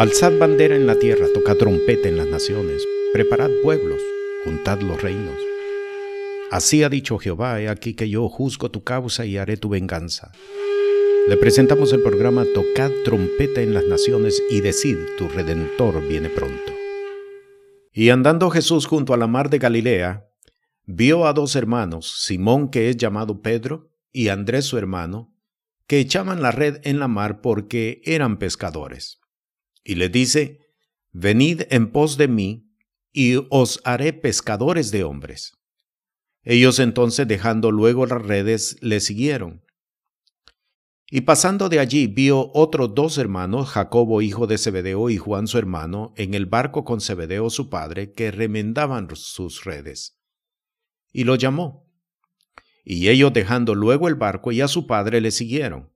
Alzad bandera en la tierra, tocad trompeta en las naciones, preparad pueblos, juntad los reinos. Así ha dicho Jehová, he aquí que yo juzgo tu causa y haré tu venganza. Le presentamos el programa Tocad trompeta en las naciones y decid, tu redentor viene pronto. Y andando Jesús junto a la mar de Galilea, vio a dos hermanos, Simón que es llamado Pedro, y Andrés su hermano, que echaban la red en la mar porque eran pescadores y le dice, Venid en pos de mí, y os haré pescadores de hombres. Ellos entonces, dejando luego las redes, le siguieron. Y pasando de allí vio otros dos hermanos, Jacobo hijo de Zebedeo y Juan su hermano, en el barco con Zebedeo su padre, que remendaban sus redes. Y lo llamó. Y ellos dejando luego el barco y a su padre le siguieron.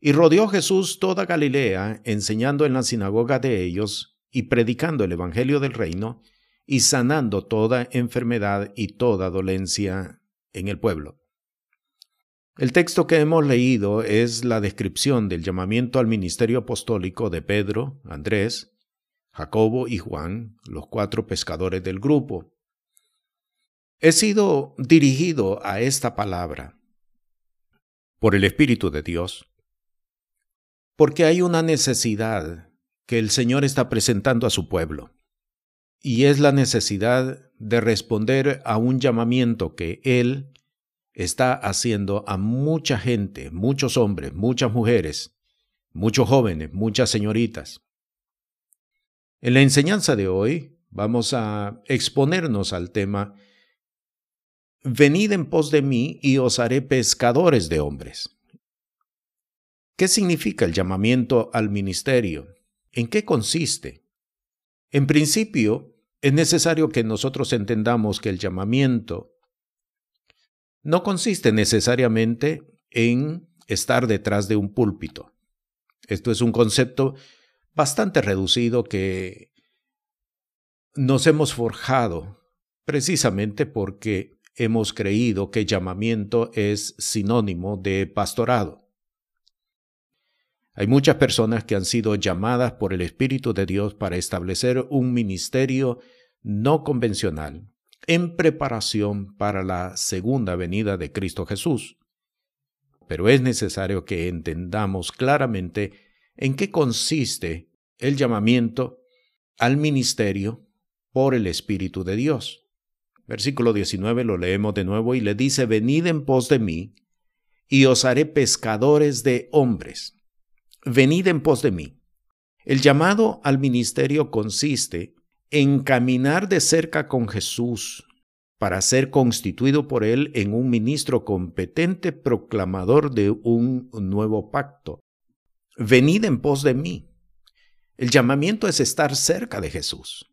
Y rodeó Jesús toda Galilea, enseñando en la sinagoga de ellos y predicando el Evangelio del reino y sanando toda enfermedad y toda dolencia en el pueblo. El texto que hemos leído es la descripción del llamamiento al ministerio apostólico de Pedro, Andrés, Jacobo y Juan, los cuatro pescadores del grupo. He sido dirigido a esta palabra por el Espíritu de Dios porque hay una necesidad que el Señor está presentando a su pueblo. Y es la necesidad de responder a un llamamiento que Él está haciendo a mucha gente, muchos hombres, muchas mujeres, muchos jóvenes, muchas señoritas. En la enseñanza de hoy vamos a exponernos al tema Venid en pos de mí y os haré pescadores de hombres. ¿Qué significa el llamamiento al ministerio? ¿En qué consiste? En principio, es necesario que nosotros entendamos que el llamamiento no consiste necesariamente en estar detrás de un púlpito. Esto es un concepto bastante reducido que nos hemos forjado precisamente porque hemos creído que llamamiento es sinónimo de pastorado. Hay muchas personas que han sido llamadas por el Espíritu de Dios para establecer un ministerio no convencional en preparación para la segunda venida de Cristo Jesús. Pero es necesario que entendamos claramente en qué consiste el llamamiento al ministerio por el Espíritu de Dios. Versículo 19 lo leemos de nuevo y le dice, venid en pos de mí, y os haré pescadores de hombres venid en pos de mí. El llamado al ministerio consiste en caminar de cerca con Jesús para ser constituido por Él en un ministro competente proclamador de un nuevo pacto. Venid en pos de mí. El llamamiento es estar cerca de Jesús.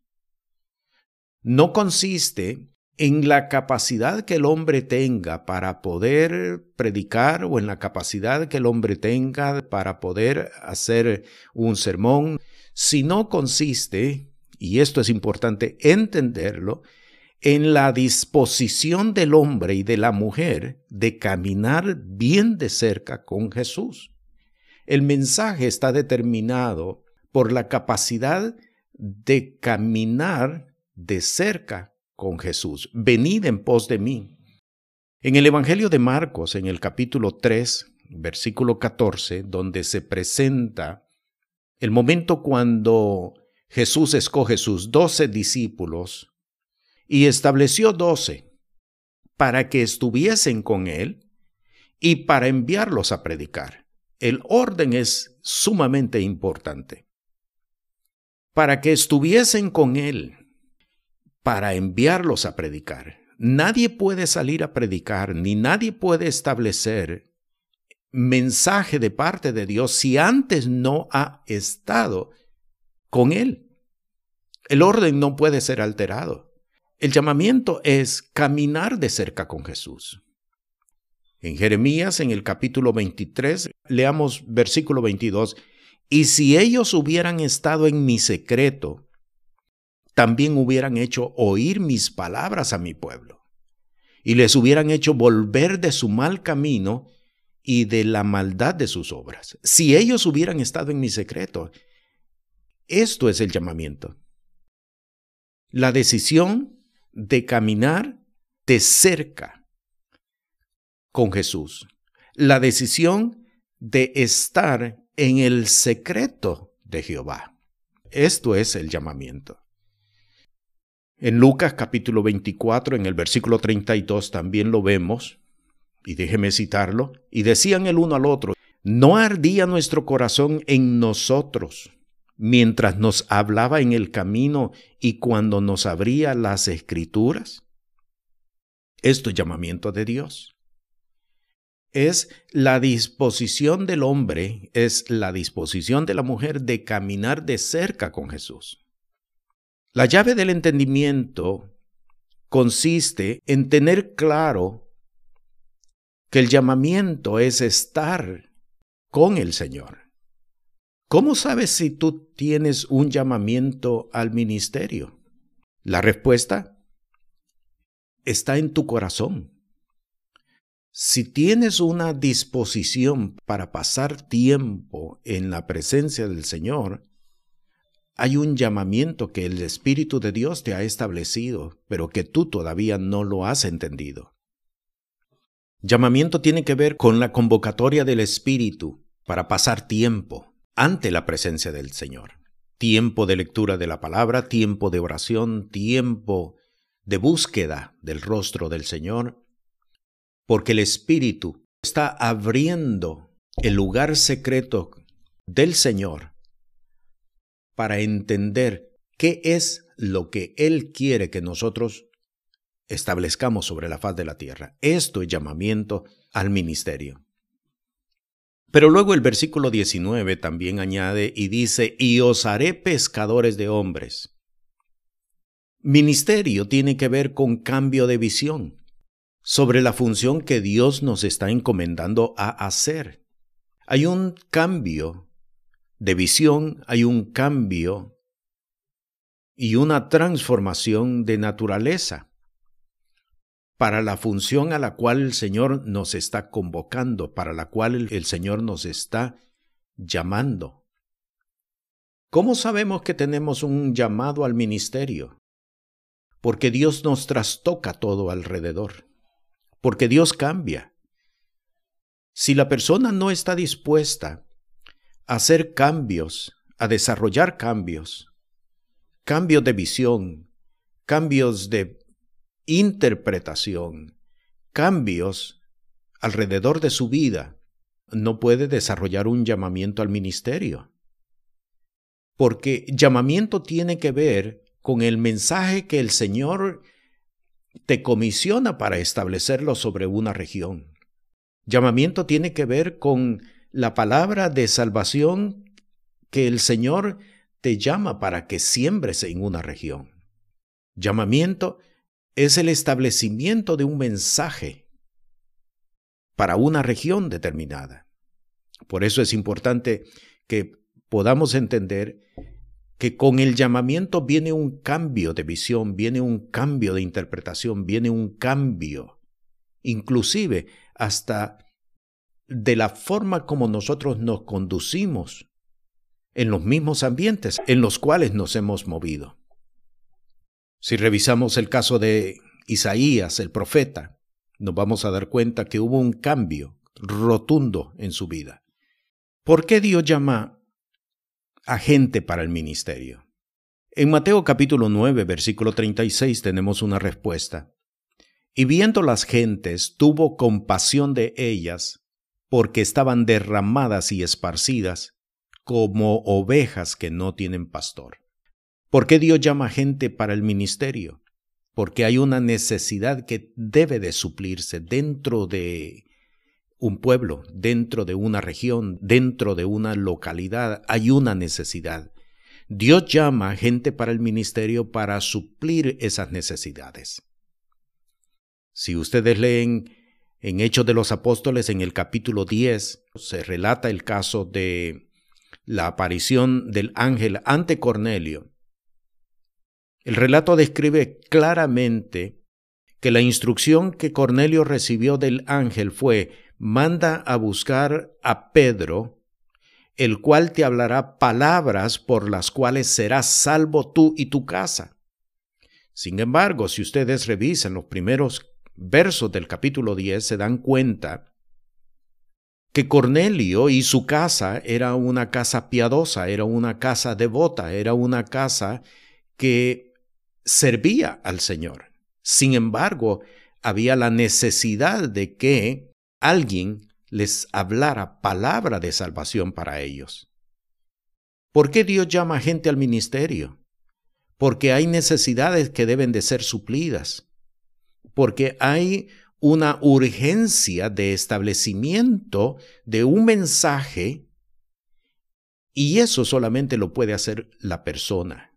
No consiste en la capacidad que el hombre tenga para poder predicar o en la capacidad que el hombre tenga para poder hacer un sermón, sino consiste, y esto es importante entenderlo, en la disposición del hombre y de la mujer de caminar bien de cerca con Jesús. El mensaje está determinado por la capacidad de caminar de cerca con Jesús. Venid en pos de mí. En el Evangelio de Marcos, en el capítulo 3, versículo 14, donde se presenta el momento cuando Jesús escoge sus doce discípulos y estableció doce para que estuviesen con él y para enviarlos a predicar. El orden es sumamente importante. Para que estuviesen con él para enviarlos a predicar. Nadie puede salir a predicar, ni nadie puede establecer mensaje de parte de Dios si antes no ha estado con Él. El orden no puede ser alterado. El llamamiento es caminar de cerca con Jesús. En Jeremías, en el capítulo 23, leamos versículo 22, y si ellos hubieran estado en mi secreto, también hubieran hecho oír mis palabras a mi pueblo, y les hubieran hecho volver de su mal camino y de la maldad de sus obras. Si ellos hubieran estado en mi secreto, Esto es el llamamiento. La decisión de caminar de cerca con Jesús. La decisión de estar en el secreto de Jehová. Esto es el llamamiento. En Lucas capítulo 24, en el versículo 32 también lo vemos, y déjeme citarlo, y decían el uno al otro, ¿no ardía nuestro corazón en nosotros mientras nos hablaba en el camino y cuando nos abría las escrituras? Esto es llamamiento de Dios. Es la disposición del hombre, es la disposición de la mujer de caminar de cerca con Jesús. La llave del entendimiento consiste en tener claro que el llamamiento es estar con el Señor. ¿Cómo sabes si tú tienes un llamamiento al ministerio? La respuesta está en tu corazón. Si tienes una disposición para pasar tiempo en la presencia del Señor, hay un llamamiento que el Espíritu de Dios te ha establecido, pero que tú todavía no lo has entendido. Llamamiento tiene que ver con la convocatoria del Espíritu para pasar tiempo ante la presencia del Señor. Tiempo de lectura de la palabra, tiempo de oración, tiempo de búsqueda del rostro del Señor, porque el Espíritu está abriendo el lugar secreto del Señor para entender qué es lo que Él quiere que nosotros establezcamos sobre la faz de la tierra. Esto es llamamiento al ministerio. Pero luego el versículo 19 también añade y dice, y os haré pescadores de hombres. Ministerio tiene que ver con cambio de visión sobre la función que Dios nos está encomendando a hacer. Hay un cambio de visión hay un cambio y una transformación de naturaleza para la función a la cual el Señor nos está convocando, para la cual el Señor nos está llamando. ¿Cómo sabemos que tenemos un llamado al ministerio? Porque Dios nos trastoca todo alrededor, porque Dios cambia. Si la persona no está dispuesta hacer cambios, a desarrollar cambios, cambios de visión, cambios de interpretación, cambios alrededor de su vida, no puede desarrollar un llamamiento al ministerio. Porque llamamiento tiene que ver con el mensaje que el Señor te comisiona para establecerlo sobre una región. Llamamiento tiene que ver con la palabra de salvación que el Señor te llama para que siembres en una región. Llamamiento es el establecimiento de un mensaje para una región determinada. Por eso es importante que podamos entender que con el llamamiento viene un cambio de visión, viene un cambio de interpretación, viene un cambio, inclusive hasta de la forma como nosotros nos conducimos en los mismos ambientes en los cuales nos hemos movido. Si revisamos el caso de Isaías, el profeta, nos vamos a dar cuenta que hubo un cambio rotundo en su vida. ¿Por qué Dios llama a gente para el ministerio? En Mateo capítulo 9, versículo 36 tenemos una respuesta. Y viendo las gentes, tuvo compasión de ellas porque estaban derramadas y esparcidas como ovejas que no tienen pastor. ¿Por qué Dios llama gente para el ministerio? Porque hay una necesidad que debe de suplirse dentro de un pueblo, dentro de una región, dentro de una localidad, hay una necesidad. Dios llama gente para el ministerio para suplir esas necesidades. Si ustedes leen en Hechos de los Apóstoles, en el capítulo 10, se relata el caso de la aparición del ángel ante Cornelio. El relato describe claramente que la instrucción que Cornelio recibió del ángel fue, manda a buscar a Pedro el cual te hablará palabras por las cuales serás salvo tú y tu casa. Sin embargo, si ustedes revisan los primeros versos del capítulo 10, se dan cuenta que Cornelio y su casa era una casa piadosa, era una casa devota, era una casa que servía al Señor. Sin embargo, había la necesidad de que alguien les hablara palabra de salvación para ellos. ¿Por qué Dios llama gente al ministerio? Porque hay necesidades que deben de ser suplidas. Porque hay una urgencia de establecimiento de un mensaje y eso solamente lo puede hacer la persona.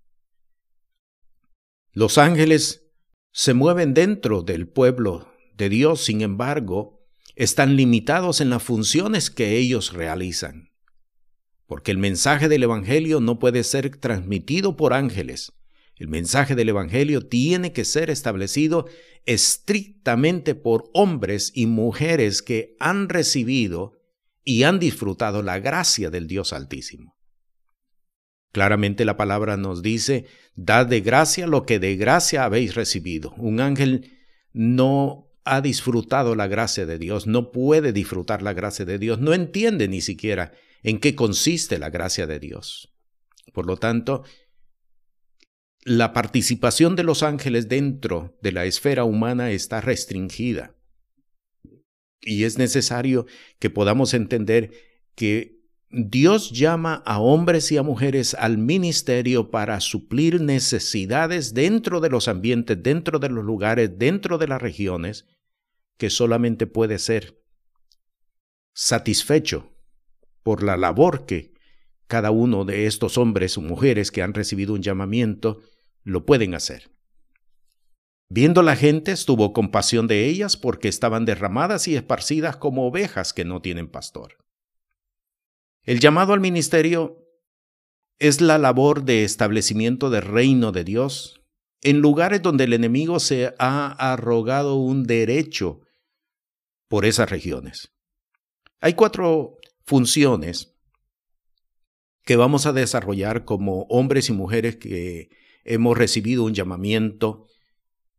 Los ángeles se mueven dentro del pueblo de Dios, sin embargo, están limitados en las funciones que ellos realizan. Porque el mensaje del Evangelio no puede ser transmitido por ángeles. El mensaje del Evangelio tiene que ser establecido estrictamente por hombres y mujeres que han recibido y han disfrutado la gracia del Dios Altísimo. Claramente la palabra nos dice, dad de gracia lo que de gracia habéis recibido. Un ángel no ha disfrutado la gracia de Dios, no puede disfrutar la gracia de Dios, no entiende ni siquiera en qué consiste la gracia de Dios. Por lo tanto, la participación de los ángeles dentro de la esfera humana está restringida. Y es necesario que podamos entender que Dios llama a hombres y a mujeres al ministerio para suplir necesidades dentro de los ambientes, dentro de los lugares, dentro de las regiones, que solamente puede ser satisfecho por la labor que cada uno de estos hombres o mujeres que han recibido un llamamiento lo pueden hacer. Viendo la gente, estuvo compasión de ellas porque estaban derramadas y esparcidas como ovejas que no tienen pastor. El llamado al ministerio es la labor de establecimiento del reino de Dios en lugares donde el enemigo se ha arrogado un derecho por esas regiones. Hay cuatro funciones que vamos a desarrollar como hombres y mujeres que hemos recibido un llamamiento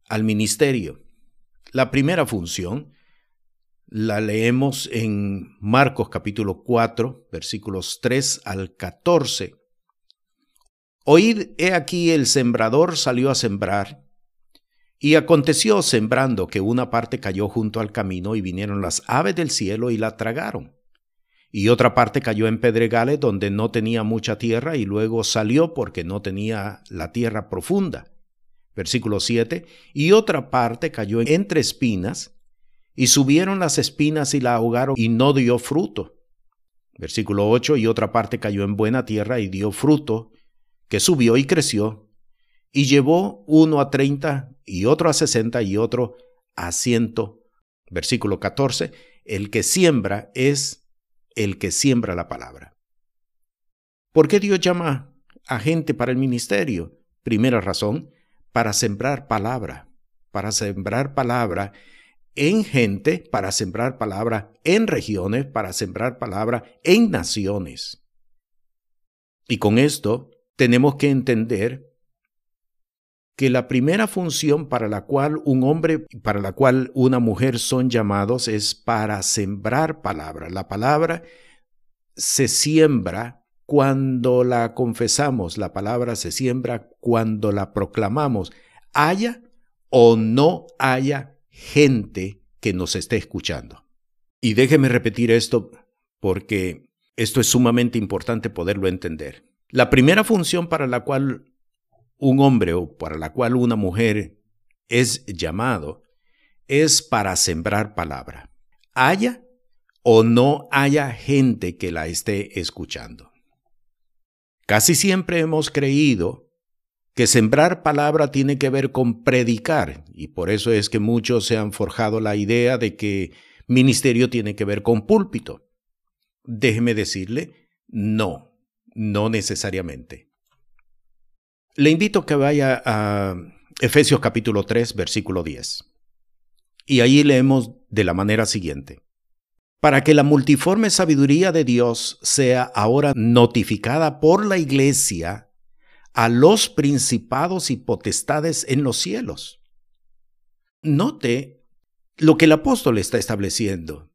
al ministerio. La primera función la leemos en Marcos capítulo 4, versículos 3 al 14. Oíd, he aquí el sembrador salió a sembrar, y aconteció sembrando que una parte cayó junto al camino y vinieron las aves del cielo y la tragaron. Y otra parte cayó en pedregales donde no tenía mucha tierra y luego salió porque no tenía la tierra profunda. Versículo 7. Y otra parte cayó entre espinas y subieron las espinas y la ahogaron y no dio fruto. Versículo 8, y otra parte cayó en buena tierra y dio fruto, que subió y creció, y llevó uno a treinta, y otro a sesenta, y otro a ciento. Versículo 14, el que siembra es el que siembra la palabra. ¿Por qué Dios llama a gente para el ministerio? Primera razón, para sembrar palabra, para sembrar palabra en gente para sembrar palabra en regiones, para sembrar palabra en naciones. Y con esto tenemos que entender que la primera función para la cual un hombre, para la cual una mujer son llamados es para sembrar palabra. La palabra se siembra cuando la confesamos, la palabra se siembra cuando la proclamamos, haya o no haya gente que nos esté escuchando. Y déjeme repetir esto porque esto es sumamente importante poderlo entender. La primera función para la cual un hombre o para la cual una mujer es llamado es para sembrar palabra. Haya o no haya gente que la esté escuchando. Casi siempre hemos creído que sembrar palabra tiene que ver con predicar, y por eso es que muchos se han forjado la idea de que ministerio tiene que ver con púlpito. Déjeme decirle, no, no necesariamente. Le invito a que vaya a Efesios capítulo 3, versículo 10. Y ahí leemos de la manera siguiente. para que la multiforme sabiduría de Dios sea ahora notificada por la iglesia a los principados y potestades en los cielos. Note lo que el apóstol está estableciendo,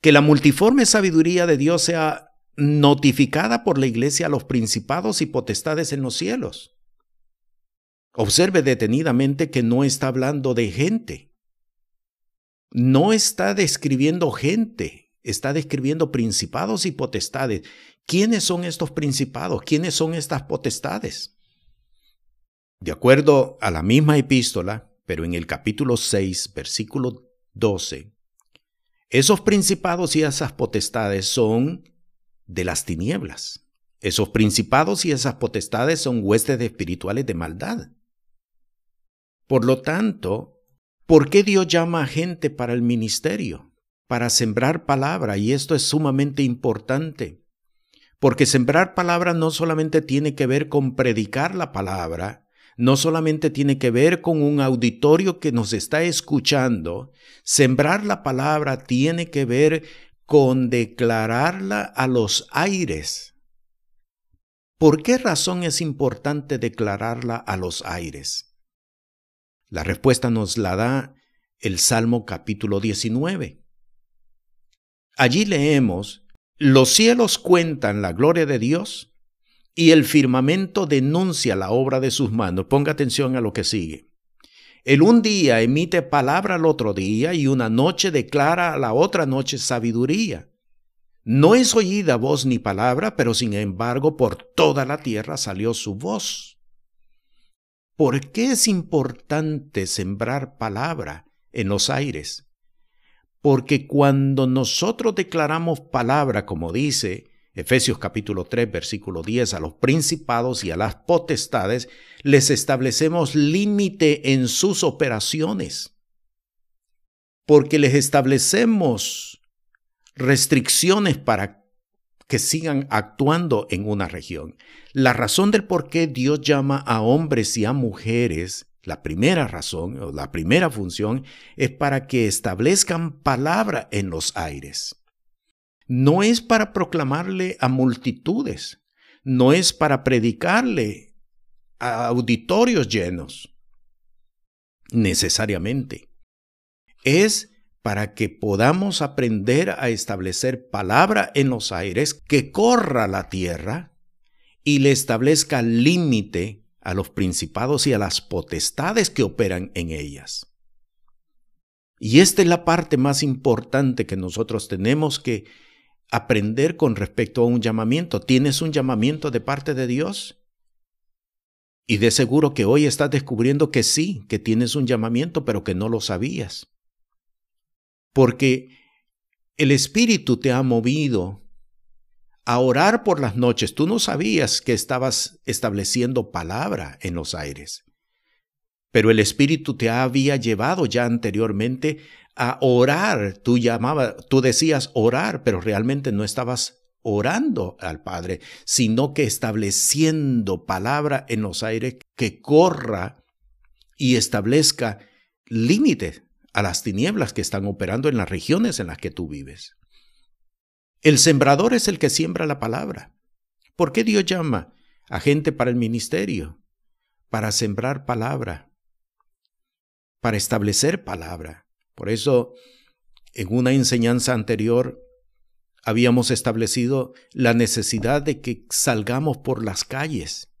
que la multiforme sabiduría de Dios sea notificada por la iglesia a los principados y potestades en los cielos. Observe detenidamente que no está hablando de gente, no está describiendo gente, está describiendo principados y potestades. ¿Quiénes son estos principados? ¿Quiénes son estas potestades? De acuerdo a la misma epístola, pero en el capítulo 6, versículo 12, esos principados y esas potestades son de las tinieblas. Esos principados y esas potestades son huestes espirituales de maldad. Por lo tanto, ¿Por qué Dios llama a gente para el ministerio? Para sembrar palabra, y esto es sumamente importante. Porque sembrar palabra no solamente tiene que ver con predicar la palabra, no solamente tiene que ver con un auditorio que nos está escuchando, sembrar la palabra tiene que ver con declararla a los aires. ¿Por qué razón es importante declararla a los aires? La respuesta nos la da el Salmo capítulo 19. Allí leemos, los cielos cuentan la gloria de Dios y el firmamento denuncia la obra de sus manos. Ponga atención a lo que sigue. El un día emite palabra al otro día y una noche declara a la otra noche sabiduría. No es oída voz ni palabra, pero sin embargo por toda la tierra salió su voz. ¿Por qué es importante sembrar palabra en los aires? Porque cuando nosotros declaramos palabra, como dice Efesios capítulo 3, versículo 10, a los principados y a las potestades, les establecemos límite en sus operaciones. Porque les establecemos restricciones para que sigan actuando en una región. La razón del por qué Dios llama a hombres y a mujeres, la primera razón o la primera función, es para que establezcan palabra en los aires. No es para proclamarle a multitudes, no es para predicarle a auditorios llenos, necesariamente. Es para que podamos aprender a establecer palabra en los aires que corra la tierra y le establezca límite a los principados y a las potestades que operan en ellas. Y esta es la parte más importante que nosotros tenemos que aprender con respecto a un llamamiento. ¿Tienes un llamamiento de parte de Dios? Y de seguro que hoy estás descubriendo que sí, que tienes un llamamiento, pero que no lo sabías porque el Espíritu te ha movido a orar por las noches. Tú no sabías que estabas estableciendo palabra en los aires, pero el Espíritu te había llevado ya anteriormente a orar. Tú llamabas, tú decías orar, pero realmente no estabas orando al Padre, sino que estableciendo palabra en los aires que corra y establezca límites a las tinieblas que están operando en las regiones en las que tú vives. El sembrador es el que siembra la palabra. ¿Por qué Dios llama a gente para el ministerio? Para sembrar palabra, para establecer palabra. Por eso, en una enseñanza anterior, habíamos establecido la necesidad de que salgamos por las calles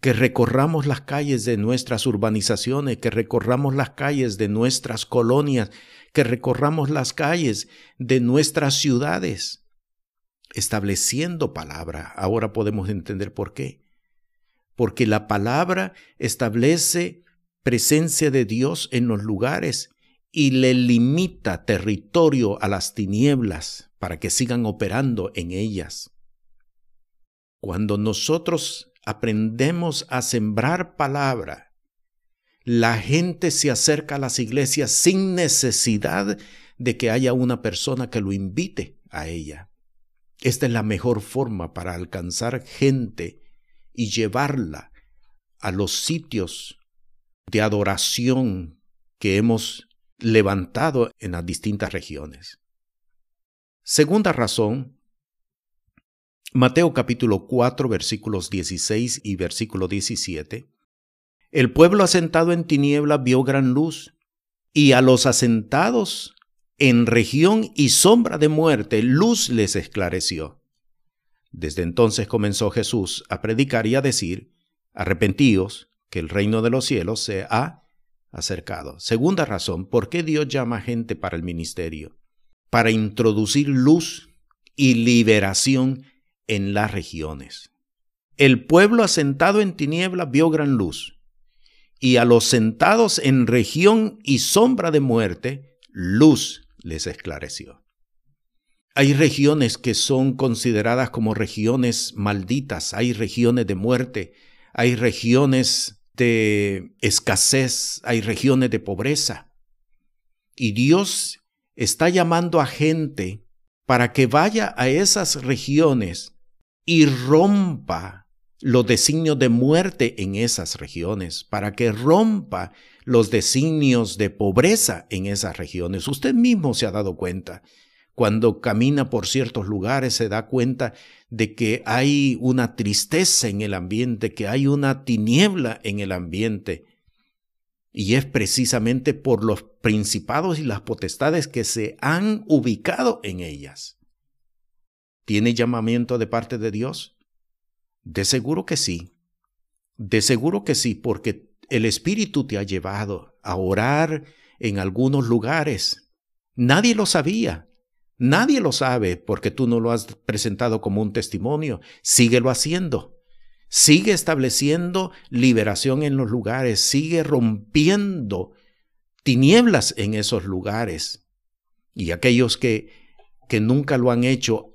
que recorramos las calles de nuestras urbanizaciones, que recorramos las calles de nuestras colonias, que recorramos las calles de nuestras ciudades, estableciendo palabra. Ahora podemos entender por qué. Porque la palabra establece presencia de Dios en los lugares y le limita territorio a las tinieblas para que sigan operando en ellas. Cuando nosotros aprendemos a sembrar palabra, la gente se acerca a las iglesias sin necesidad de que haya una persona que lo invite a ella. Esta es la mejor forma para alcanzar gente y llevarla a los sitios de adoración que hemos levantado en las distintas regiones. Segunda razón, Mateo capítulo 4 versículos 16 y versículo 17. El pueblo asentado en tiniebla vio gran luz, y a los asentados en región y sombra de muerte, luz les esclareció. Desde entonces comenzó Jesús a predicar y a decir, arrepentíos, que el reino de los cielos se ha acercado. Segunda razón, ¿por qué Dios llama gente para el ministerio? Para introducir luz y liberación en las regiones. El pueblo asentado en tiniebla vio gran luz, y a los sentados en región y sombra de muerte, luz les esclareció. Hay regiones que son consideradas como regiones malditas, hay regiones de muerte, hay regiones de escasez, hay regiones de pobreza. Y Dios está llamando a gente para que vaya a esas regiones y rompa los designios de muerte en esas regiones, para que rompa los designios de pobreza en esas regiones. Usted mismo se ha dado cuenta. Cuando camina por ciertos lugares se da cuenta de que hay una tristeza en el ambiente, que hay una tiniebla en el ambiente. Y es precisamente por los principados y las potestades que se han ubicado en ellas. ¿Tiene llamamiento de parte de Dios? De seguro que sí. De seguro que sí, porque el Espíritu te ha llevado a orar en algunos lugares. Nadie lo sabía. Nadie lo sabe porque tú no lo has presentado como un testimonio. Síguelo haciendo. Sigue estableciendo liberación en los lugares. Sigue rompiendo tinieblas en esos lugares. Y aquellos que, que nunca lo han hecho,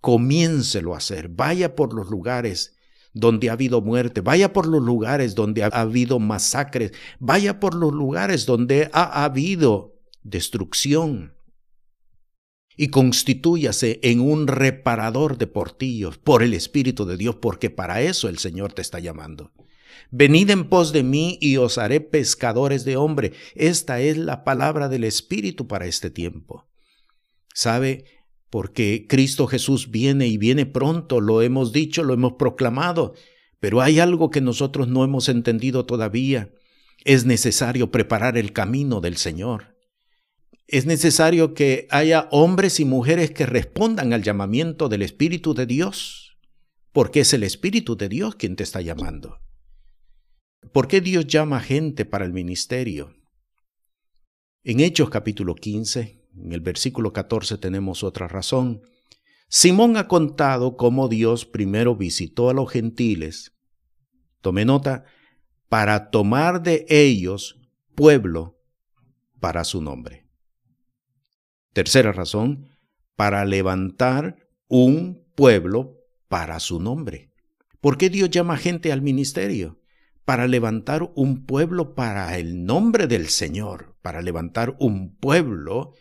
comiéncelo a hacer. Vaya por los lugares donde ha habido muerte, vaya por los lugares donde ha habido masacres, vaya por los lugares donde ha habido destrucción. Y constitúyase en un reparador de portillos por el Espíritu de Dios, porque para eso el Señor te está llamando. Venid en pos de mí y os haré pescadores de hombre. Esta es la palabra del Espíritu para este tiempo. ¿Sabe? Porque Cristo Jesús viene y viene pronto, lo hemos dicho, lo hemos proclamado, pero hay algo que nosotros no hemos entendido todavía. Es necesario preparar el camino del Señor. Es necesario que haya hombres y mujeres que respondan al llamamiento del Espíritu de Dios, porque es el Espíritu de Dios quien te está llamando. ¿Por qué Dios llama gente para el ministerio? En Hechos capítulo 15, en el versículo 14 tenemos otra razón. Simón ha contado cómo Dios primero visitó a los gentiles, tome nota, para tomar de ellos pueblo para su nombre. Tercera razón, para levantar un pueblo para su nombre. ¿Por qué Dios llama gente al ministerio? Para levantar un pueblo para el nombre del Señor, para levantar un pueblo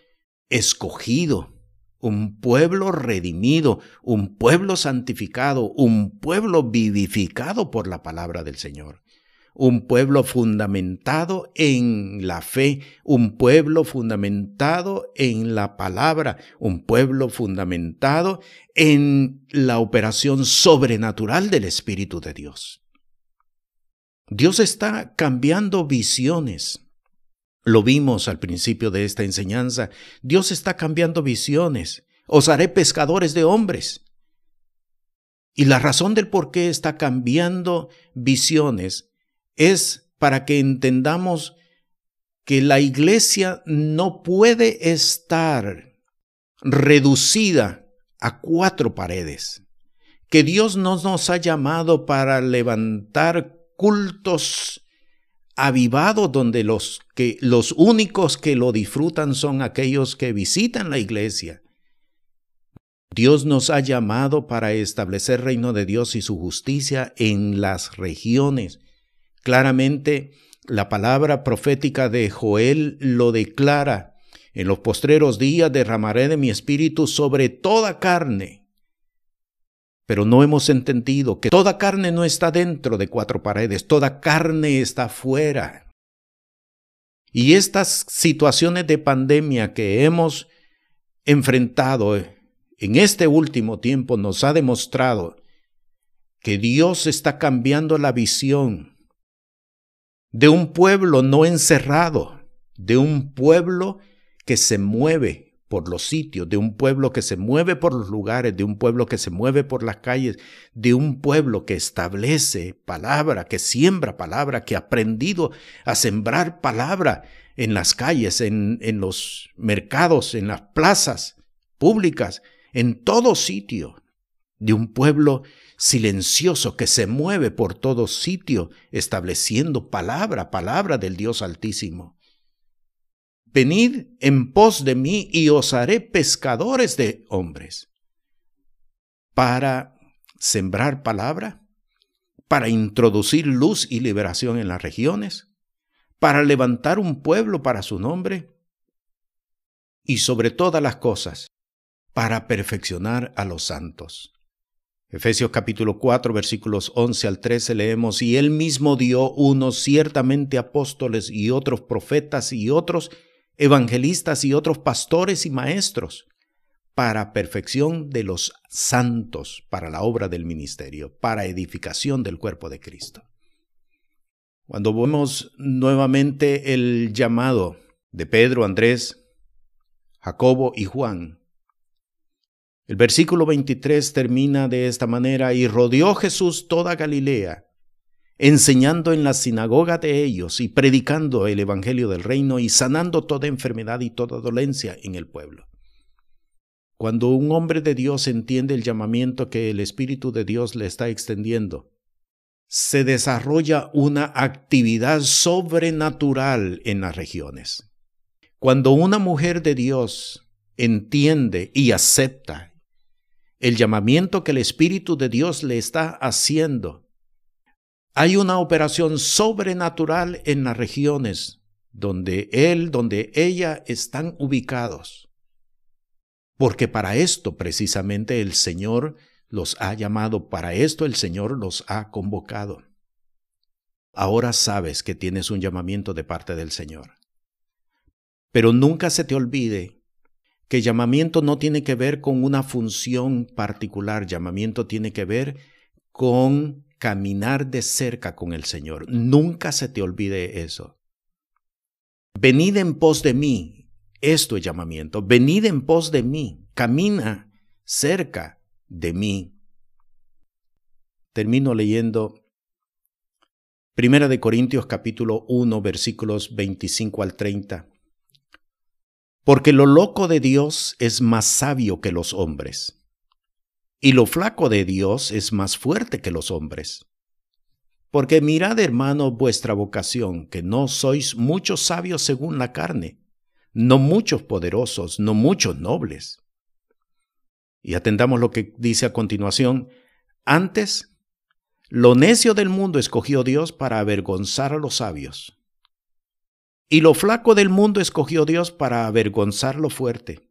escogido, un pueblo redimido, un pueblo santificado, un pueblo vivificado por la palabra del Señor, un pueblo fundamentado en la fe, un pueblo fundamentado en la palabra, un pueblo fundamentado en la operación sobrenatural del Espíritu de Dios. Dios está cambiando visiones lo vimos al principio de esta enseñanza. Dios está cambiando visiones. Os haré pescadores de hombres. Y la razón del por qué está cambiando visiones es para que entendamos que la iglesia no puede estar reducida a cuatro paredes, que Dios no nos ha llamado para levantar cultos avivado donde los que los únicos que lo disfrutan son aquellos que visitan la iglesia. Dios nos ha llamado para establecer reino de Dios y su justicia en las regiones. Claramente la palabra profética de Joel lo declara. En los postreros días derramaré de mi espíritu sobre toda carne pero no hemos entendido que toda carne no está dentro de cuatro paredes, toda carne está fuera. Y estas situaciones de pandemia que hemos enfrentado en este último tiempo nos ha demostrado que Dios está cambiando la visión de un pueblo no encerrado, de un pueblo que se mueve por los sitios, de un pueblo que se mueve por los lugares, de un pueblo que se mueve por las calles, de un pueblo que establece palabra, que siembra palabra, que ha aprendido a sembrar palabra en las calles, en, en los mercados, en las plazas públicas, en todo sitio, de un pueblo silencioso que se mueve por todo sitio, estableciendo palabra, palabra del Dios Altísimo. Venid en pos de mí y os haré pescadores de hombres. Para sembrar palabra, para introducir luz y liberación en las regiones, para levantar un pueblo para su nombre y sobre todas las cosas, para perfeccionar a los santos. Efesios capítulo 4 versículos 11 al 13 leemos, y él mismo dio unos ciertamente apóstoles y otros profetas y otros evangelistas y otros pastores y maestros, para perfección de los santos, para la obra del ministerio, para edificación del cuerpo de Cristo. Cuando vemos nuevamente el llamado de Pedro, Andrés, Jacobo y Juan, el versículo 23 termina de esta manera, y rodeó Jesús toda Galilea, enseñando en la sinagoga de ellos y predicando el Evangelio del reino y sanando toda enfermedad y toda dolencia en el pueblo. Cuando un hombre de Dios entiende el llamamiento que el Espíritu de Dios le está extendiendo, se desarrolla una actividad sobrenatural en las regiones. Cuando una mujer de Dios entiende y acepta el llamamiento que el Espíritu de Dios le está haciendo. Hay una operación sobrenatural en las regiones donde él, donde ella están ubicados. Porque para esto precisamente el Señor los ha llamado, para esto el Señor los ha convocado. Ahora sabes que tienes un llamamiento de parte del Señor. Pero nunca se te olvide que llamamiento no tiene que ver con una función particular, llamamiento tiene que ver con caminar de cerca con el Señor. Nunca se te olvide eso. Venid en pos de mí, esto es llamamiento, venid en pos de mí, camina cerca de mí. Termino leyendo Primera de Corintios capítulo 1 versículos 25 al 30 porque lo loco de Dios es más sabio que los hombres, y lo flaco de Dios es más fuerte que los hombres. Porque mirad, hermano, vuestra vocación, que no sois muchos sabios según la carne, no muchos poderosos, no muchos nobles. Y atendamos lo que dice a continuación, antes, lo necio del mundo escogió Dios para avergonzar a los sabios y lo flaco del mundo escogió Dios para avergonzar lo fuerte.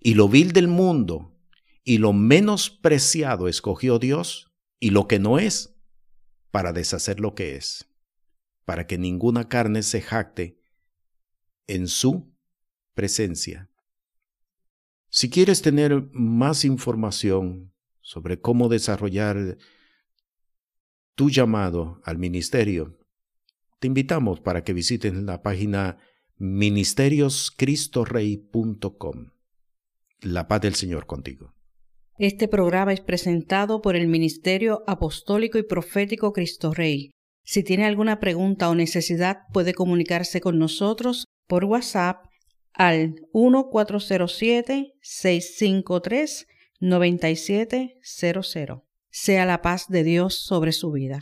Y lo vil del mundo y lo menospreciado escogió Dios y lo que no es para deshacer lo que es, para que ninguna carne se jacte en su presencia. Si quieres tener más información sobre cómo desarrollar tu llamado al ministerio, te invitamos para que visiten la página ministerioscristorrey.com. La paz del Señor contigo. Este programa es presentado por el Ministerio Apostólico y Profético Cristo Rey. Si tiene alguna pregunta o necesidad, puede comunicarse con nosotros por WhatsApp al 1407-653-9700. Sea la paz de Dios sobre su vida.